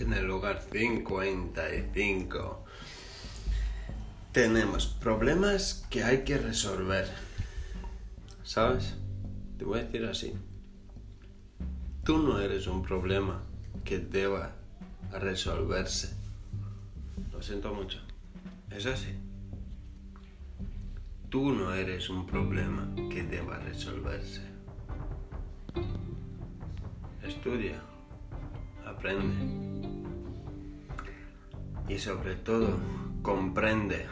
en el lugar 55. Tenemos problemas que hay que resolver. ¿Sabes? Te voy a decir así. Tú no eres un problema que deba resolverse. Lo siento mucho. Es así. Tú no eres un problema que deba resolverse. Estudia, aprende y sobre todo comprende